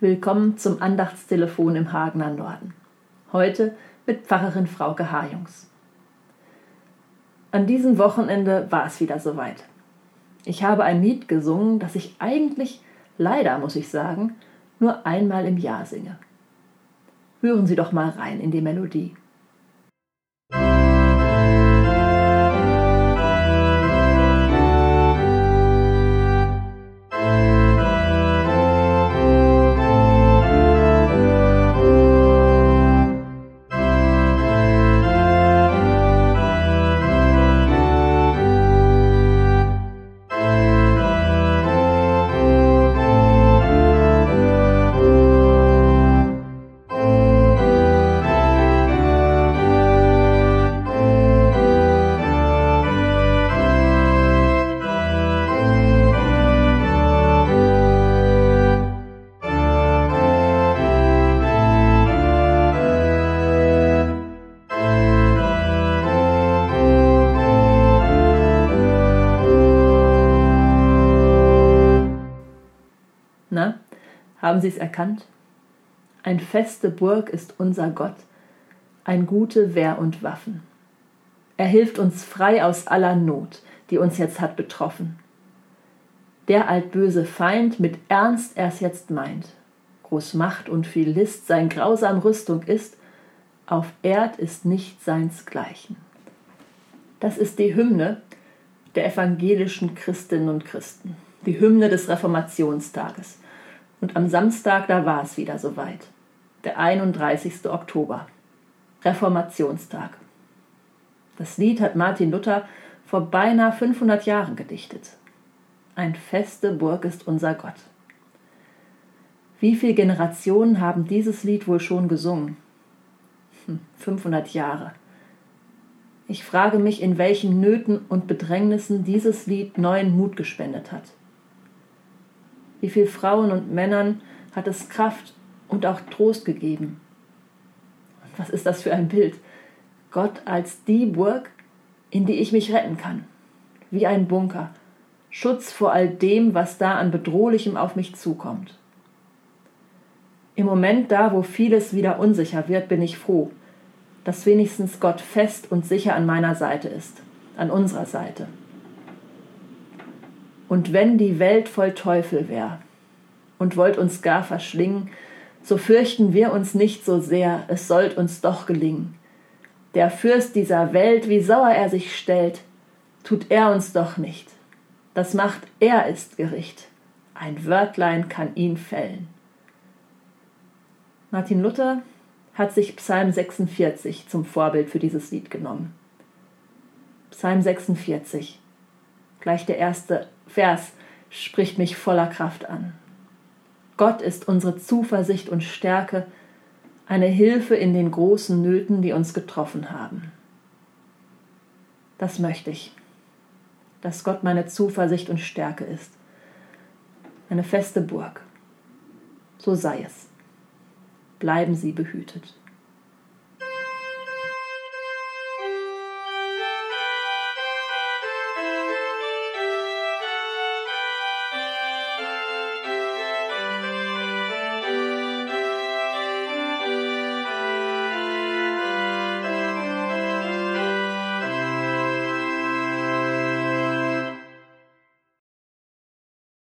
Willkommen zum Andachtstelefon im Hagener Norden. Heute mit Pfarrerin Frauke Hajungs. An diesem Wochenende war es wieder soweit. Ich habe ein Lied gesungen, das ich eigentlich, leider muss ich sagen, nur einmal im Jahr singe. Hören Sie doch mal rein in die Melodie. Na, haben Sie es erkannt? Ein feste Burg ist unser Gott, ein gute Wehr und Waffen. Er hilft uns frei aus aller Not, die uns jetzt hat betroffen. Der altböse Feind mit Ernst er's jetzt meint, groß Macht und viel List sein grausam Rüstung ist, auf Erd ist nicht seinsgleichen. Das ist die Hymne der evangelischen Christinnen und Christen die Hymne des Reformationstages. Und am Samstag, da war es wieder soweit. Der 31. Oktober. Reformationstag. Das Lied hat Martin Luther vor beinahe 500 Jahren gedichtet. Ein feste Burg ist unser Gott. Wie viele Generationen haben dieses Lied wohl schon gesungen? 500 hm, Jahre. Ich frage mich, in welchen Nöten und Bedrängnissen dieses Lied neuen Mut gespendet hat. Wie viel Frauen und Männern hat es Kraft und auch Trost gegeben. Und was ist das für ein Bild? Gott als die Burg, in die ich mich retten kann. Wie ein Bunker. Schutz vor all dem, was da an Bedrohlichem auf mich zukommt. Im Moment da, wo vieles wieder unsicher wird, bin ich froh, dass wenigstens Gott fest und sicher an meiner Seite ist, an unserer Seite. Und wenn die Welt voll Teufel wär und wollt uns gar verschlingen, so fürchten wir uns nicht so sehr, es sollt uns doch gelingen. Der Fürst dieser Welt, wie sauer er sich stellt, tut er uns doch nicht. Das macht er ist Gericht. Ein Wörtlein kann ihn fällen. Martin Luther hat sich Psalm 46 zum Vorbild für dieses Lied genommen. Psalm 46. Gleich der erste Vers spricht mich voller Kraft an. Gott ist unsere Zuversicht und Stärke, eine Hilfe in den großen Nöten, die uns getroffen haben. Das möchte ich, dass Gott meine Zuversicht und Stärke ist, eine feste Burg. So sei es. Bleiben Sie behütet.